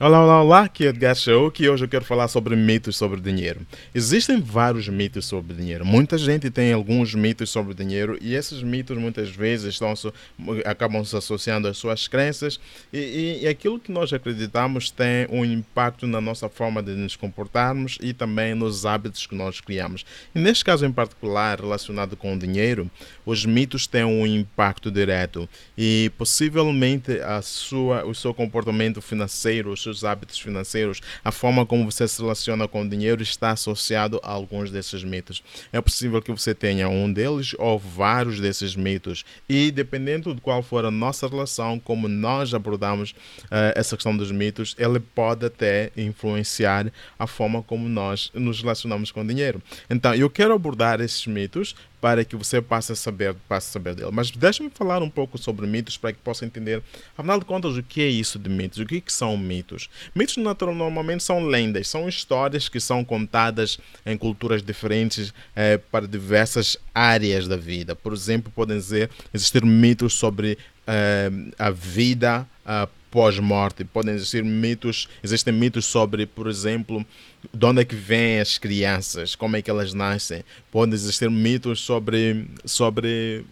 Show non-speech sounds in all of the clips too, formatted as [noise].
Olá, olá, olá, aqui é Edgar Show, que hoje eu quero falar sobre mitos sobre dinheiro. Existem vários mitos sobre dinheiro. Muita gente tem alguns mitos sobre dinheiro e esses mitos muitas vezes estão, acabam se associando às suas crenças e, e, e, aquilo que nós acreditamos tem um impacto na nossa forma de nos comportarmos e também nos hábitos que nós criamos. E neste caso em particular, relacionado com o dinheiro, os mitos têm um impacto direto e possivelmente a sua, o seu comportamento financeiro, os seus hábitos financeiros, a forma como você se relaciona com o dinheiro está associado a alguns desses mitos. É possível que você tenha um deles ou vários desses mitos e dependendo de qual for a nossa relação, como nós abordamos uh, essa questão dos mitos, ele pode até influenciar a forma como nós nos relacionamos com o dinheiro. Então, eu quero abordar esses mitos para que você passe a saber, passe a saber dele. Mas deixe-me falar um pouco sobre mitos para que possa entender, afinal de contas, o que é isso de mitos? O que, que são mitos? Mitos natural, normalmente são lendas, são histórias que são contadas em culturas diferentes eh, para diversas áreas da vida. Por exemplo, podem dizer existir mitos sobre eh, a vida uh, pós-morte. Podem existir mitos, existem mitos sobre, por exemplo, de onde é que vêm as crianças, como é que elas nascem. Podem existir mitos sobre, sobre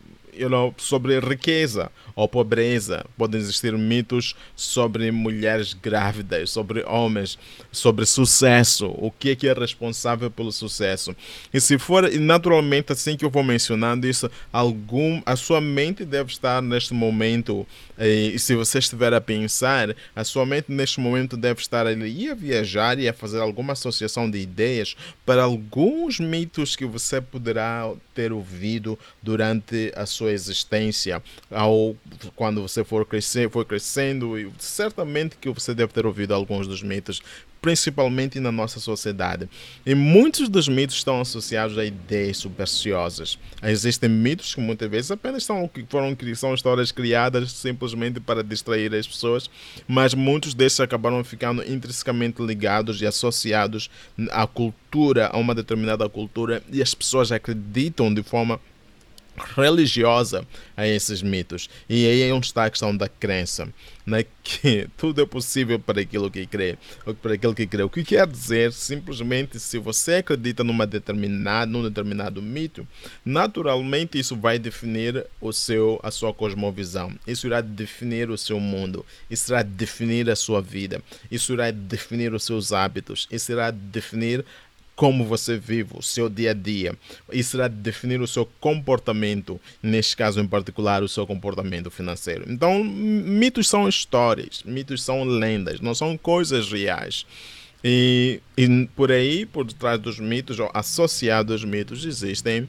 sobre riqueza ou pobreza. Podem existir mitos sobre mulheres grávidas, sobre homens, sobre sucesso. O que é que é responsável pelo sucesso? E se for, naturalmente, assim que eu vou mencionando isso, algum, a sua mente deve estar neste momento, e se você estiver a pensar, a sua mente neste momento deve estar ali a viajar e a fazer alguma associação de ideias para alguns mitos que você poderá ter ouvido durante a sua existência, ao quando você for crescer, for crescendo, certamente que você deve ter ouvido alguns dos mitos, principalmente na nossa sociedade. E muitos dos mitos estão associados a ideias supersticiosas. Existem mitos que muitas vezes apenas são, foram, são histórias criadas simplesmente para distrair as pessoas, mas muitos desses acabaram ficando intrinsecamente ligados e associados à cultura, a uma determinada cultura, e as pessoas acreditam de forma religiosa a esses mitos. E aí é onde está a questão da crença, né? que [laughs] tudo é possível para aquilo que crê, para aquilo que crê. O que quer dizer, simplesmente, se você acredita numa determinada, num determinado mito, naturalmente isso vai definir o seu, a sua cosmovisão. Isso irá definir o seu mundo. Isso irá definir a sua vida. Isso irá definir os seus hábitos. Isso irá definir como você vive o seu dia a dia. Isso irá definir o seu comportamento, neste caso em particular, o seu comportamento financeiro. Então, mitos são histórias, mitos são lendas, não são coisas reais. E, e, por aí, por detrás dos mitos, ou associados aos mitos, existem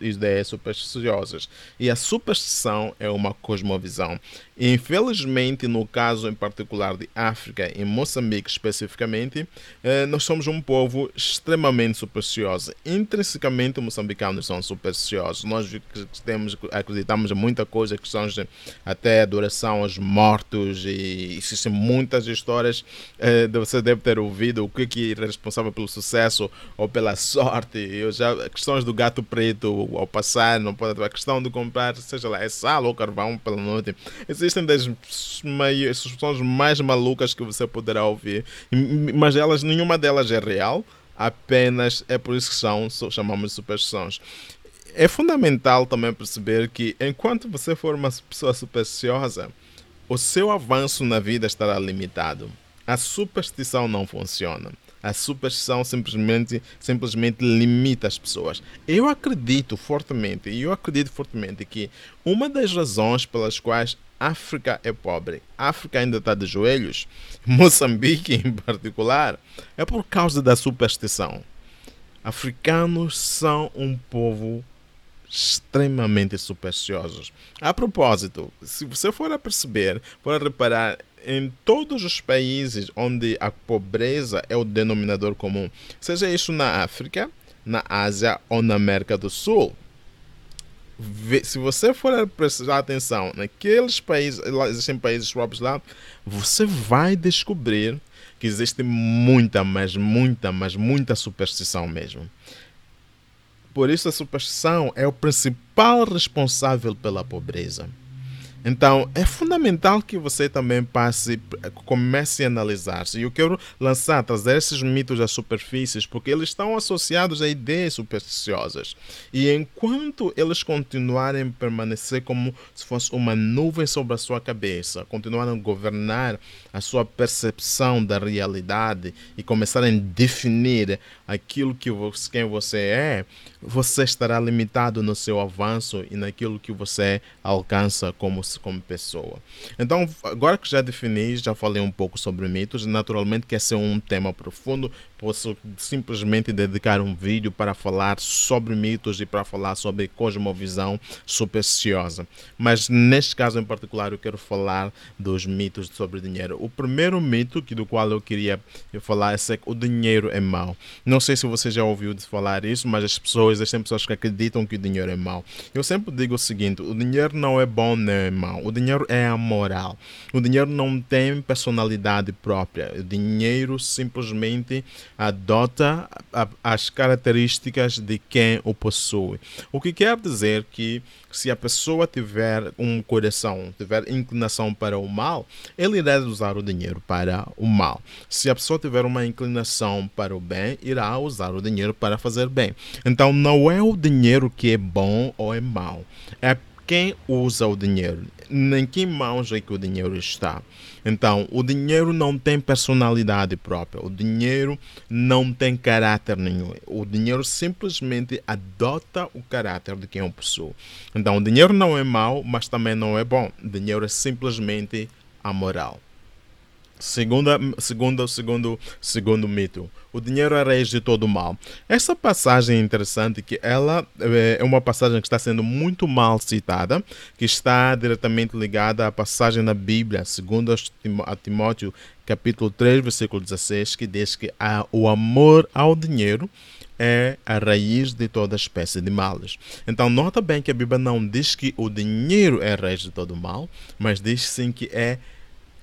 ideias supersticiosas. E a superstição é uma cosmovisão. Infelizmente, no caso em particular de África, em Moçambique especificamente, eh, nós somos um povo extremamente supersticioso. Intrinsecamente, os moçambicanos são supersticiosos. Nós temos, acreditamos em muita coisa, questões de até adoração aos mortos, e existem muitas histórias. Eh, você deve ter ouvido o que, que é responsável pelo sucesso ou pela sorte. Eu já, questões do gato preto ao passar, não pode a questão de comprar, seja lá, é sal ou carvão pela noite existem das soluções mais malucas que você poderá ouvir, mas elas, nenhuma delas é real, apenas é por isso que são, chamamos de superstições. É fundamental também perceber que enquanto você for uma pessoa supersticiosa, o seu avanço na vida estará limitado. A superstição não funciona. A superstição simplesmente, simplesmente limita as pessoas. Eu acredito fortemente, e eu acredito fortemente que uma das razões pelas quais África é pobre, África ainda está de joelhos, [laughs] Moçambique em particular, é por causa da superstição. Africanos são um povo extremamente supersticiosos. A propósito, se você for a perceber, for a reparar, em todos os países onde a pobreza é o denominador comum, seja isso na África, na Ásia ou na América do Sul, se você for prestar atenção naqueles países, existem países próprios lá, você vai descobrir que existe muita, mas muita, mas muita superstição mesmo. Por isso a superstição é o principal responsável pela pobreza. Então, é fundamental que você também passe, comece a analisar-se. E eu quero lançar, trazer esses mitos às superfícies, porque eles estão associados a ideias supersticiosas. E enquanto eles continuarem a permanecer como se fosse uma nuvem sobre a sua cabeça, continuarem a governar a sua percepção da realidade e começarem a definir aquilo que você, quem você é, você estará limitado no seu avanço e naquilo que você alcança como, como pessoa. Então, agora que já defini, já falei um pouco sobre mitos, naturalmente que esse é um tema profundo, posso simplesmente dedicar um vídeo para falar sobre mitos e para falar sobre cosmovisão supersticiosa. Mas neste caso em particular eu quero falar dos mitos sobre dinheiro. O primeiro mito que do qual eu queria falar é que o dinheiro é mau. Não sei se você já ouviu falar isso, mas as pessoas, existem pessoas que acreditam que o dinheiro é mau. Eu sempre digo o seguinte: o dinheiro não é bom nem é mau. O dinheiro é amoral. O dinheiro não tem personalidade própria. O dinheiro simplesmente adota as características de quem o possui. O que quer dizer que se a pessoa tiver um coração, tiver inclinação para o mal, ele irá usar o dinheiro para o mal. Se a pessoa tiver uma inclinação para o bem, irá usar o dinheiro para fazer bem. Então não é o dinheiro que é bom ou é mau. É quem usa o dinheiro, em que mãos é que o dinheiro está. Então, o dinheiro não tem personalidade própria, o dinheiro não tem caráter nenhum. O dinheiro simplesmente adota o caráter de quem o possui. Então, o dinheiro não é mau, mas também não é bom. O dinheiro é simplesmente amoral. Segunda, segundo, segundo, segundo mito, o dinheiro é a raiz de todo mal. Essa passagem é interessante que ela é, é uma passagem que está sendo muito mal citada, que está diretamente ligada à passagem na Bíblia, segundo a Timóteo capítulo 3, versículo 16, que diz que o amor ao dinheiro é a raiz de toda espécie de males. Então, nota bem que a Bíblia não diz que o dinheiro é a raiz de todo mal, mas diz sim que é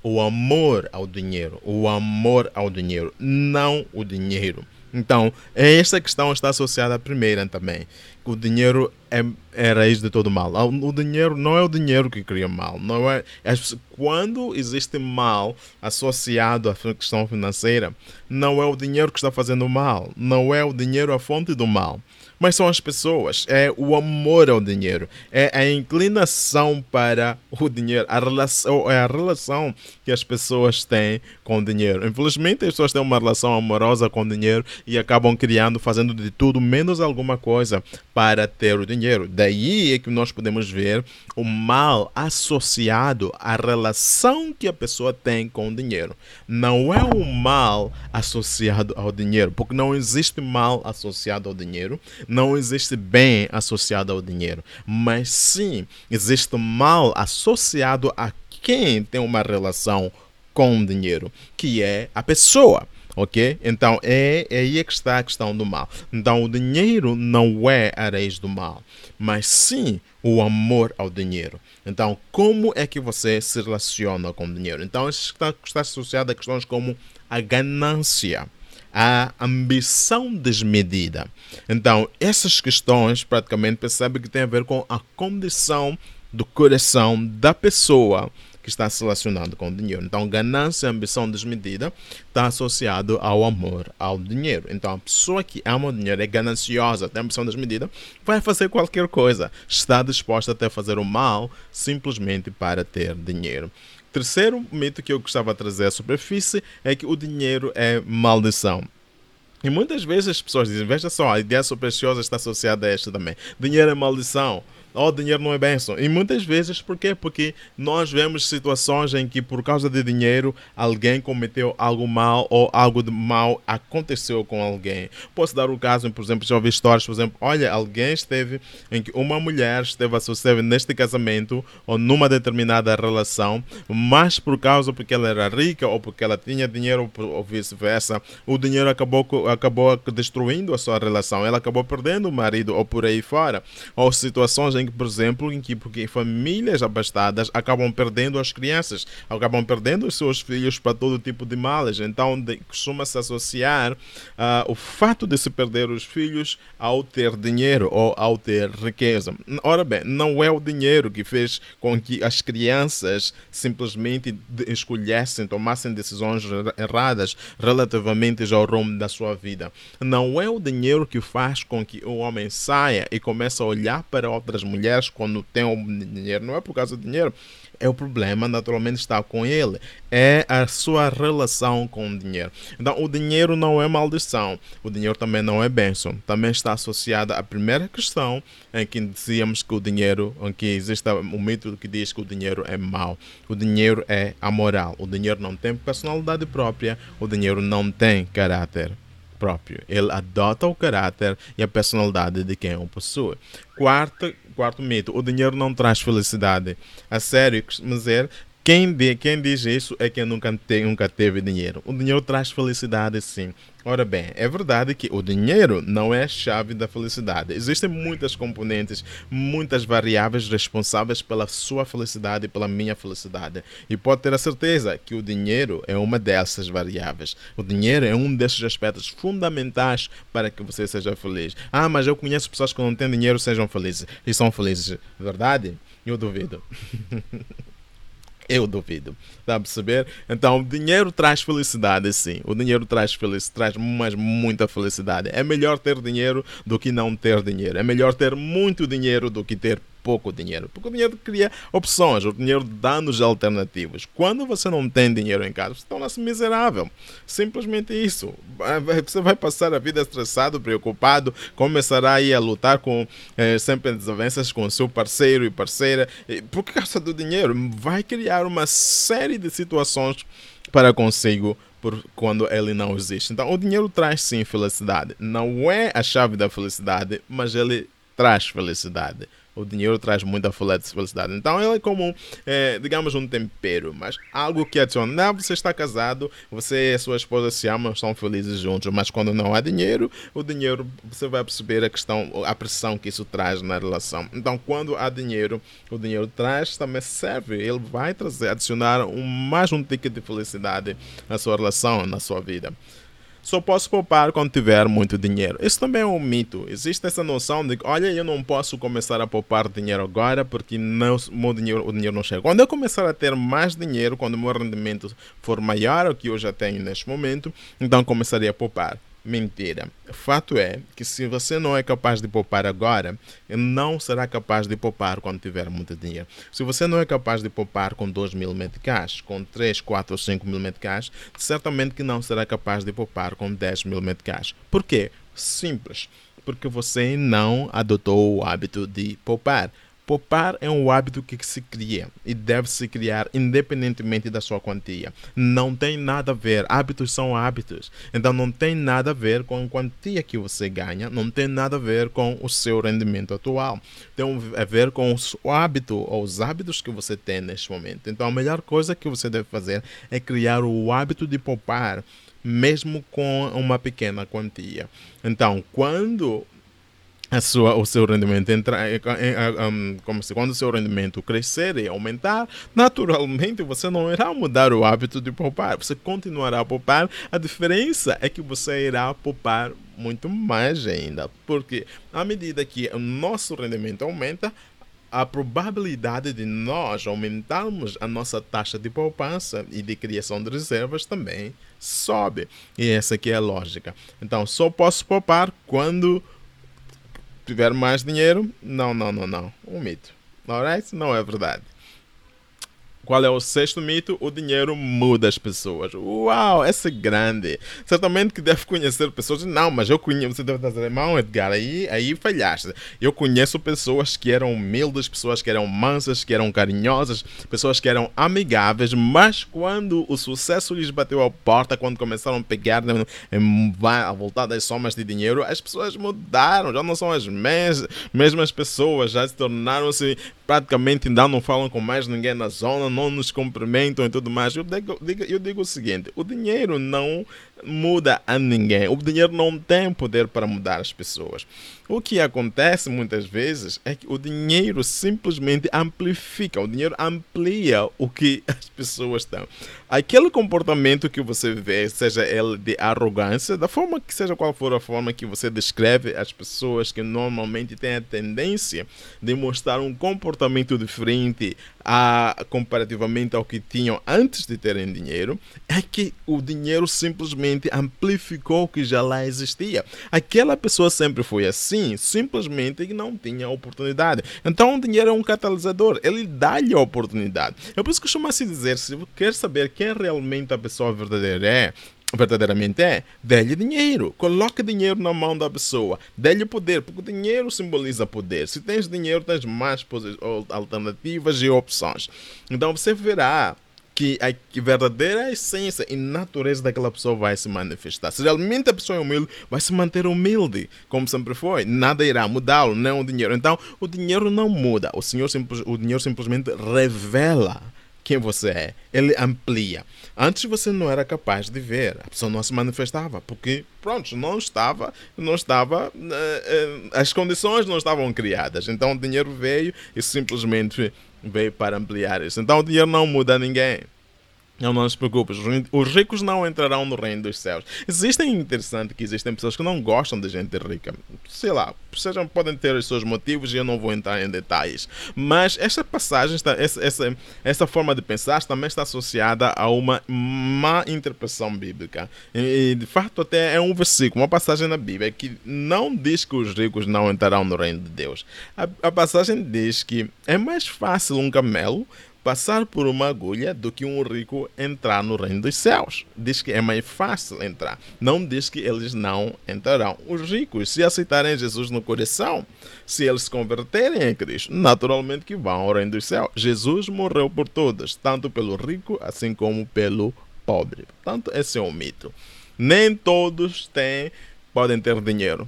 o amor ao dinheiro, o amor ao dinheiro, não o dinheiro. Então, esta questão está associada à primeira também. O dinheiro é, é raiz de todo mal. O dinheiro não é o dinheiro que cria mal. Não é, é quando existe mal associado à questão financeira, não é o dinheiro que está fazendo mal. Não é o dinheiro a fonte do mal mas são as pessoas, é o amor ao dinheiro, é a inclinação para o dinheiro, a relação, é a relação que as pessoas têm com o dinheiro. Infelizmente, as pessoas têm uma relação amorosa com o dinheiro e acabam criando, fazendo de tudo menos alguma coisa para ter o dinheiro. Daí é que nós podemos ver o mal associado à relação que a pessoa tem com o dinheiro. Não é o mal associado ao dinheiro, porque não existe mal associado ao dinheiro não existe bem associado ao dinheiro, mas sim existe mal associado a quem tem uma relação com o dinheiro, que é a pessoa. Ok? Então é, é aí que está a questão do mal. Então o dinheiro não é a raiz do mal, mas sim o amor ao dinheiro. Então, como é que você se relaciona com o dinheiro? Então, isso está, está associado a questões como a ganância a ambição desmedida. Então, essas questões praticamente percebe que tem a ver com a condição do coração da pessoa que está se relacionando com o dinheiro. Então, ganância e ambição desmedida está associado ao amor ao dinheiro. Então, a pessoa que ama o dinheiro é gananciosa, tem ambição desmedida, vai fazer qualquer coisa, está disposta até a fazer o mal simplesmente para ter dinheiro. Terceiro mito que eu gostava de trazer à superfície é que o dinheiro é maldição. E muitas vezes as pessoas dizem: veja só, a ideia supersticiosa está associada a esta também. Dinheiro é maldição oh, dinheiro não é bênção. E muitas vezes, por quê? Porque nós vemos situações em que, por causa de dinheiro, alguém cometeu algo mal ou algo de mal aconteceu com alguém. Posso dar o caso, por exemplo, já ouvi histórias, por exemplo, olha, alguém esteve em que uma mulher esteve associada neste casamento ou numa determinada relação, mas por causa porque ela era rica ou porque ela tinha dinheiro ou vice-versa, o dinheiro acabou, acabou destruindo a sua relação. Ela acabou perdendo o marido ou por aí fora. Ou situações em que, por exemplo, em que porque famílias abastadas acabam perdendo as crianças, acabam perdendo os seus filhos para todo tipo de males. Então, costuma-se associar uh, o fato de se perder os filhos ao ter dinheiro ou ao ter riqueza. Ora bem, não é o dinheiro que fez com que as crianças simplesmente escolhessem, tomassem decisões erradas relativamente ao rumo da sua vida. Não é o dinheiro que faz com que o homem saia e comece a olhar para outras mulheres quando tem o dinheiro. Não é por causa do dinheiro é o problema, naturalmente está com ele. É a sua relação com o dinheiro. Então, o dinheiro não é maldição. O dinheiro também não é bênção. Também está associada à primeira questão em que dizíamos que o dinheiro, em que existe o mito que diz que o dinheiro é mau. O dinheiro é amoral. O dinheiro não tem personalidade própria. O dinheiro não tem caráter próprio. Ele adota o caráter e a personalidade de quem o possui. Quarto, quarto mito: o dinheiro não traz felicidade. A sério, mas é quem, quem diz isso é quem nunca, te, nunca teve dinheiro. O dinheiro traz felicidade, sim. Ora bem, é verdade que o dinheiro não é a chave da felicidade. Existem muitas componentes, muitas variáveis responsáveis pela sua felicidade e pela minha felicidade. E pode ter a certeza que o dinheiro é uma dessas variáveis. O dinheiro é um desses aspectos fundamentais para que você seja feliz. Ah, mas eu conheço pessoas que não têm dinheiro sejam felizes. E são felizes. Verdade? Eu duvido. [laughs] Eu duvido. Está a perceber? Então, o dinheiro traz felicidade, sim. O dinheiro traz felicidade, traz mas muita felicidade. É melhor ter dinheiro do que não ter dinheiro. É melhor ter muito dinheiro do que ter pouco dinheiro. Porque o dinheiro cria opções, o dinheiro dá-nos alternativas. Quando você não tem dinheiro em casa, você torna-se miserável. Simplesmente isso. Você vai passar a vida estressado, preocupado, começará a lutar com eh, sempre desavenças com seu parceiro e parceira. Por causa do dinheiro, vai criar uma série de situações para consigo por quando ele não existe. Então, o dinheiro traz sim felicidade. Não é a chave da felicidade, mas ele traz felicidade o dinheiro traz muita felicidade. Então ele é como, é, digamos, um tempero, mas algo que adiciona. Não, você está casado, você e sua esposa se amam, estão felizes juntos, mas quando não há dinheiro, o dinheiro, você vai perceber a questão, a pressão que isso traz na relação. Então, quando há dinheiro, o dinheiro traz, também serve, ele vai trazer, adicionar um, mais um ticket de felicidade na sua relação, na sua vida só posso poupar quando tiver muito dinheiro. Isso também é um mito. Existe essa noção de que, olha, eu não posso começar a poupar dinheiro agora porque não, o, dinheiro, o dinheiro não chega. Quando eu começar a ter mais dinheiro, quando o meu rendimento for maior do que eu já tenho neste momento, então começaria a poupar. Mentira. Fato é que se você não é capaz de poupar agora, não será capaz de poupar quando tiver muito dinheiro. Se você não é capaz de poupar com 2 mil meticais, com 3, 4 ou 5 mil meticais, certamente que não será capaz de poupar com 10 mil meticais. Por quê? Simples. Porque você não adotou o hábito de poupar. Poupar é um hábito que se cria e deve se criar independentemente da sua quantia. Não tem nada a ver, hábitos são hábitos. Então não tem nada a ver com a quantia que você ganha, não tem nada a ver com o seu rendimento atual. Tem a ver com o hábito ou os hábitos que você tem neste momento. Então a melhor coisa que você deve fazer é criar o hábito de poupar mesmo com uma pequena quantia. Então, quando sua, o seu rendimento entrar, um, eh, eh, como se quando o seu rendimento crescer e aumentar, naturalmente você não irá mudar o hábito de poupar, você continuará a poupar. A diferença é que você irá poupar muito mais ainda, porque à medida que o nosso rendimento aumenta, a probabilidade de nós aumentarmos a nossa taxa de poupança e de criação de reservas também sobe. E essa aqui é a lógica. Então, só posso poupar quando tiver mais dinheiro, não, não, não, não. Um mito. Alright? Não é verdade. Qual é o sexto mito? O dinheiro muda as pessoas. Uau, esse é grande. Certamente que deve conhecer pessoas. Não, mas eu conheço. Você deve dizer, irmão, Edgar, aí, aí falhaste. Eu conheço pessoas que eram humildes, pessoas que eram mansas, que eram carinhosas, pessoas que eram amigáveis, mas quando o sucesso lhes bateu à porta, quando começaram a pegar a voltar das somas de dinheiro, as pessoas mudaram. Já não são as mesmas pessoas, já se tornaram-se praticamente ainda não falam com mais ninguém na zona, não nos cumprimentam e tudo mais. Eu digo, eu digo o seguinte: o dinheiro não muda a ninguém. O dinheiro não tem poder para mudar as pessoas. O que acontece muitas vezes é que o dinheiro simplesmente amplifica, o dinheiro amplia o que [laughs] as pessoas têm. Aquele comportamento que você vê, seja ele de arrogância, da forma que seja qual for a forma que você descreve as pessoas que normalmente têm a tendência de mostrar um comportamento diferente a, comparativamente ao que tinham antes de terem dinheiro, é que o dinheiro simplesmente amplificou o que já lá existia. Aquela pessoa sempre foi assim, simplesmente não tinha oportunidade. Então o dinheiro é um catalisador, ele dá-lhe a oportunidade. É por isso que costuma-se dizer, se quer saber quem realmente a pessoa verdadeira é, verdadeiramente é, dê-lhe dinheiro. Coloque dinheiro na mão da pessoa. Dê-lhe poder, porque dinheiro simboliza poder. Se tens dinheiro, tens mais alternativas e opções. Então você verá que a verdadeira essência e natureza daquela pessoa vai se manifestar. Se realmente a pessoa é humilde, vai se manter humilde, como sempre foi. Nada irá mudá-lo, nem o dinheiro. Então, o dinheiro não muda. O, senhor, o dinheiro simplesmente revela quem você é. Ele amplia. Antes você não era capaz de ver, a pessoa não se manifestava, porque, pronto, não estava, não estava, eh, eh, as condições não estavam criadas. Então o dinheiro veio e simplesmente veio para ampliar isso. Então o dinheiro não muda ninguém. Não, não se preocupe, os ricos não entrarão no reino dos céus. Existem interessante que existem pessoas que não gostam de gente rica. Sei lá, sejam, podem ter os seus motivos e eu não vou entrar em detalhes. Mas esta passagem, está, essa, essa, essa forma de pensar também está associada a uma má interpretação bíblica. E, de fato, até é um versículo, uma passagem na Bíblia que não diz que os ricos não entrarão no reino de Deus. A, a passagem diz que é mais fácil um camelo passar por uma agulha do que um rico entrar no reino dos céus. Diz que é mais fácil entrar. Não diz que eles não entrarão. Os ricos, se aceitarem Jesus no coração, se eles se converterem em Cristo, naturalmente que vão ao reino dos céus. Jesus morreu por todos, tanto pelo rico assim como pelo pobre. Portanto, esse é um mito. Nem todos têm, podem ter dinheiro.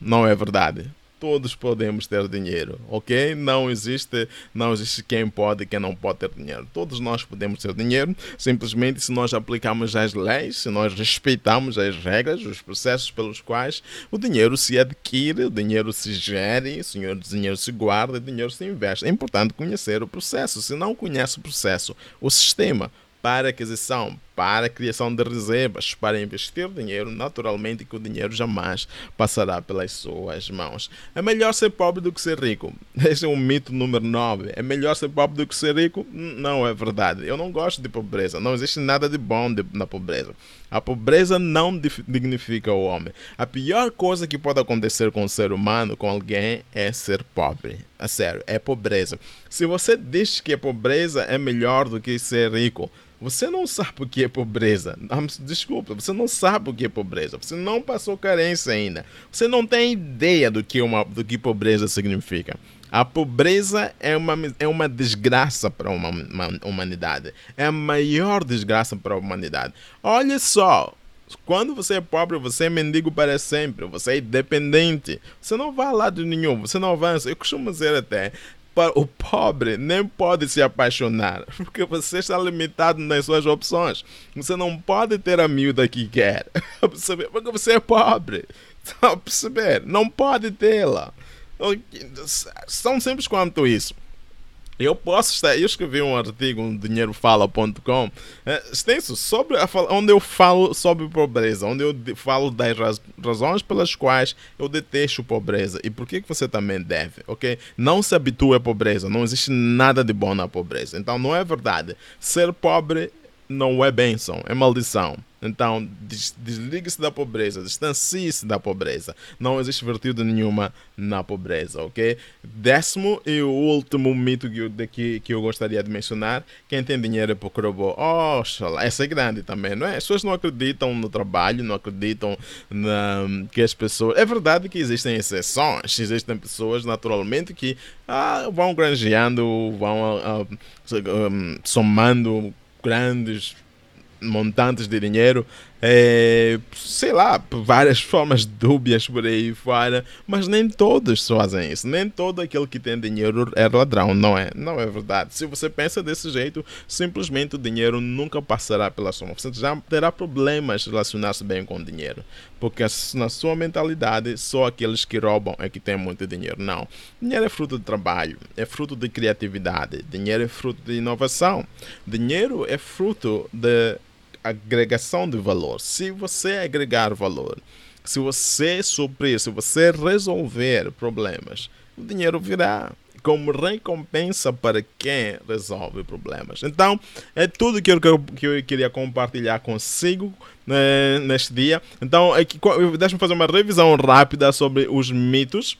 Não é verdade todos podemos ter dinheiro, ok? Não existe, não existe quem pode e quem não pode ter dinheiro. Todos nós podemos ter dinheiro, simplesmente se nós aplicamos as leis, se nós respeitamos as regras, os processos pelos quais o dinheiro se adquire, o dinheiro se gere, o dinheiro se guarda, o dinheiro se investe. É importante conhecer o processo. Se não conhece o processo, o sistema para aquisição, para a criação de reservas, para investir dinheiro, naturalmente que o dinheiro jamais passará pelas suas mãos. É melhor ser pobre do que ser rico. [laughs] Esse é um mito número 9. É melhor ser pobre do que ser rico? Não é verdade. Eu não gosto de pobreza. Não existe nada de bom de, na pobreza. A pobreza não dignifica o homem. A pior coisa que pode acontecer com o ser humano, com alguém, é ser pobre. A sério, é pobreza. Se você diz que a pobreza é melhor do que ser rico, você não sabe o que é pobreza. Desculpa, você não sabe o que é pobreza. Você não passou carência ainda. Você não tem ideia do que, uma, do que pobreza significa. A pobreza é uma, é uma desgraça para uma, uma humanidade. É a maior desgraça para a humanidade. Olha só, quando você é pobre, você é mendigo para sempre, você é independente, você não vai lá de nenhum, você não avança. Eu costumo dizer até, o pobre nem pode se apaixonar, [laughs] porque você está limitado nas suas opções. Você não pode ter a miúda que quer, [laughs] porque você é pobre. [laughs] Está a perceber? Não pode tê-la. São simples quanto isso. Eu posso estar. Eu escrevi um artigo no dinheirofala.com é, extenso sobre a, onde eu falo sobre pobreza, onde eu falo das raz, razões pelas quais eu detesto pobreza e por que você também deve, ok? Não se habitue à pobreza, não existe nada de bom na pobreza. Então não é verdade. Ser pobre não é bênção, é maldição. Então, desligue-se da pobreza, distancie-se da pobreza. Não existe virtude nenhuma na pobreza, ok? Décimo e último mito que eu, que, eu gostaria de mencionar: quem tem dinheiro é pouco robô. Oxalá, essa é grande também, não é? As pessoas não acreditam no trabalho, não acreditam na, que as pessoas. É verdade que existem exceções, existem pessoas naturalmente que ah, vão granjeando, vão ah, ah, somando grandes montantes de dinheiro, é, sei lá, várias formas dúbias por aí fora, mas nem todos fazem isso. Nem todo aquele que tem dinheiro é ladrão, não é? Não é verdade. Se você pensa desse jeito, simplesmente o dinheiro nunca passará pela sua mão. Você já terá problemas relacionar-se bem com o dinheiro, porque na sua mentalidade só aqueles que roubam é que têm muito dinheiro. Não. Dinheiro é fruto de trabalho, é fruto de criatividade, dinheiro é fruto de inovação, dinheiro é fruto de agregação de valor. Se você agregar valor, se você suprir, se você resolver problemas, o dinheiro virá como recompensa para quem resolve problemas. Então, é tudo que eu, que eu queria compartilhar consigo né, neste dia. Então, é deixa-me fazer uma revisão rápida sobre os mitos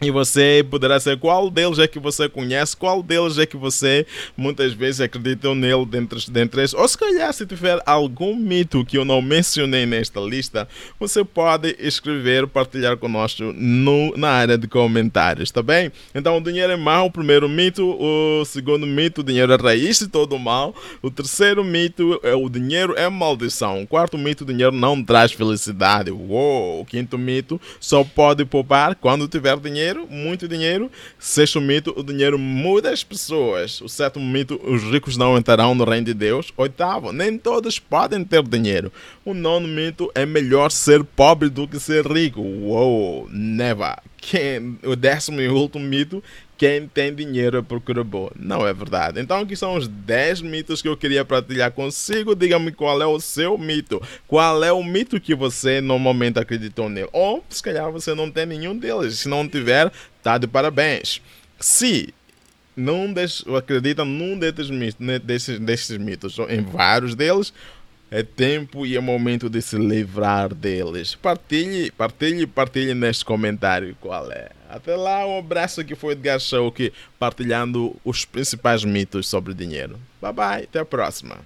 e você poderá ser qual deles é que você conhece, qual deles é que você muitas vezes acredita nele dentre, dentre esses. Ou se calhar, se tiver algum mito que eu não mencionei nesta lista, você pode escrever, partilhar conosco no, na área de comentários, tá bem? Então, o dinheiro é mau, o primeiro mito. O segundo mito, o dinheiro é raiz de todo mal. O terceiro mito, é o dinheiro é maldição. O quarto mito, o dinheiro não traz felicidade. Uou! O quinto mito, só pode poupar quando tiver dinheiro dinheiro, muito dinheiro. Sexto mito, o dinheiro muda as pessoas. O sétimo mito, os ricos não entrarão no reino de Deus. Oitavo, nem todos podem ter dinheiro. O nono mito, é melhor ser pobre do que ser rico. Uou, never. Quem, o décimo e último mito, quem tem dinheiro procura boa. Não é verdade. Então aqui são os 10 mitos que eu queria partilhar consigo. Diga-me qual é o seu mito. Qual é o mito que você normalmente acreditou nele? Ou se calhar você não tem nenhum deles. Se não tiver, tá de parabéns. Se não acredita num desses mitos, desses, desses mitos, em vários deles, é tempo e é momento de se livrar deles. Partilhe, partilhe, partilhe neste comentário qual é. Até lá, um abraço que foi Edgar Show, partilhando os principais mitos sobre dinheiro. Bye bye, até a próxima.